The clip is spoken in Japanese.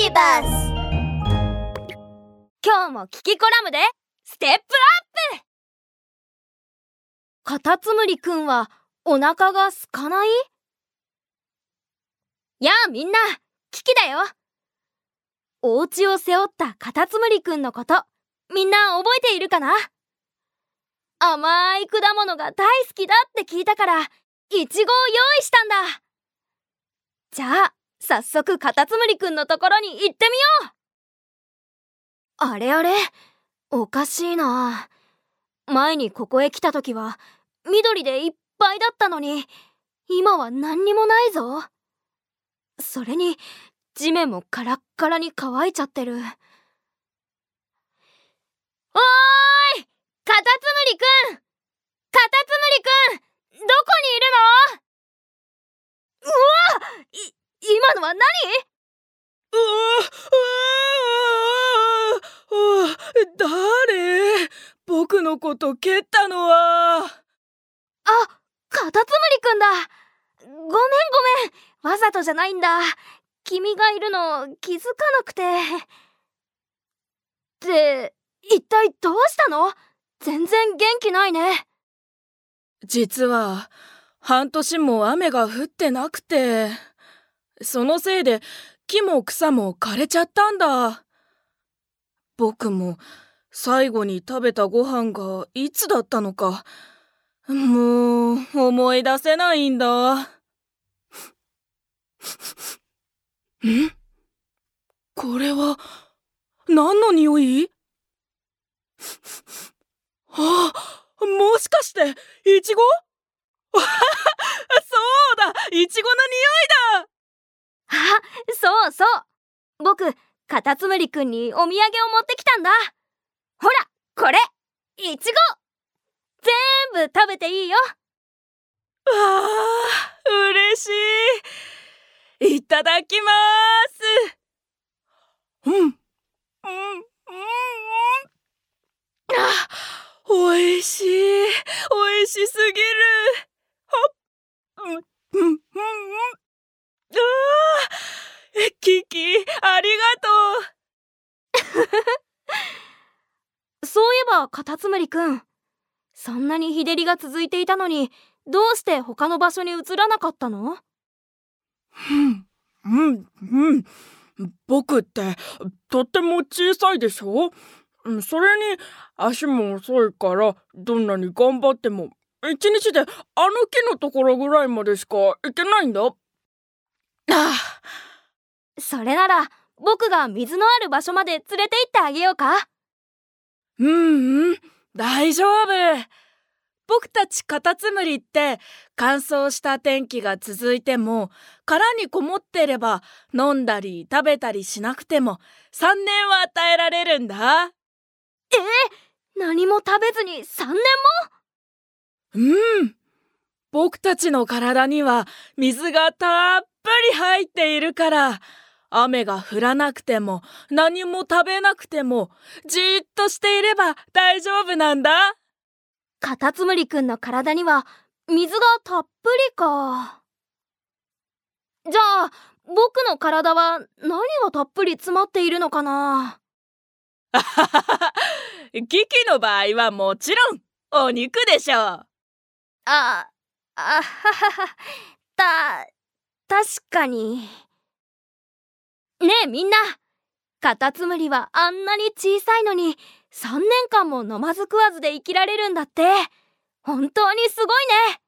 ビバス今日もキキコラムでステップアップ。カタツムリくんはお腹が空かない？やあみんなキキだよ。お家を背負ったカタツムリくんのことみんな覚えているかな？甘い果物が大好きだって聞いたからイチゴを用意したんだ。じゃあ早速カタツムリくんのところに行ってみよう。あれあれおかしいな。前にここへ来た時は緑でいっぱいだったのに今は何にもないぞ。それに地面もカラッカラに乾いちゃってる。おーいカタツムリくん！カタツムリくんどこにいるのうわい今のは何？うわうわ誰僕のこと蹴ったのはあカタツムリくんだごめんごめんわざとじゃないんだ君がいるの気づかなくてって一体どうしたの全然元気ないね実は半年も雨が降ってなくてそのせいで木も草も枯れちゃったんだ。僕も最後に食べたご飯がいつだったのかもう思い出せないんだ。ん？これは何の匂い？あもしかしてイチゴ？そうだイチゴの匂いだ！あそうそう。僕カタツムリくんにお土産を持ってきたんだ。ほらこれイチゴ全部食べていいよ。わあ嬉しい。いただきます。うん。うん。うん。うん。あおいしい。おいしすぎるほっうんうんうんうんああキキありがとうカタツムリくん。そんなに日照りが続いていたのにどうして他の場所に移らなかったの？うんうんうん。僕ってとっても小さいでしょ？それに足も遅いからどんなに頑張っても一日であの木のところぐらいまでしか行けないんだ。ああ。それなら僕が水のある場所まで連れて行ってあげようかうんうん。大丈夫。僕たちカタツムリって乾燥した天気が続いても殻にこもってれば飲んだり食べたりしなくても3年は与えられるんだ。えー、何も食べずに3年も？うん。僕たちの体には水がたっぷり入っているから雨が降らなくても何も食べなくてもじーっとしていれば大丈夫なんだ。カタツムリくんの体には水がたっぷりか。じゃあ僕の体は何がたっぷり詰まっているのかな？キキの場合はもちろんお肉でしょう。ああははは。た確かにねえみんな。カタツムリはあんなに小さいのに3年間も飲まず食わずで生きられるんだって。本当にすごいね。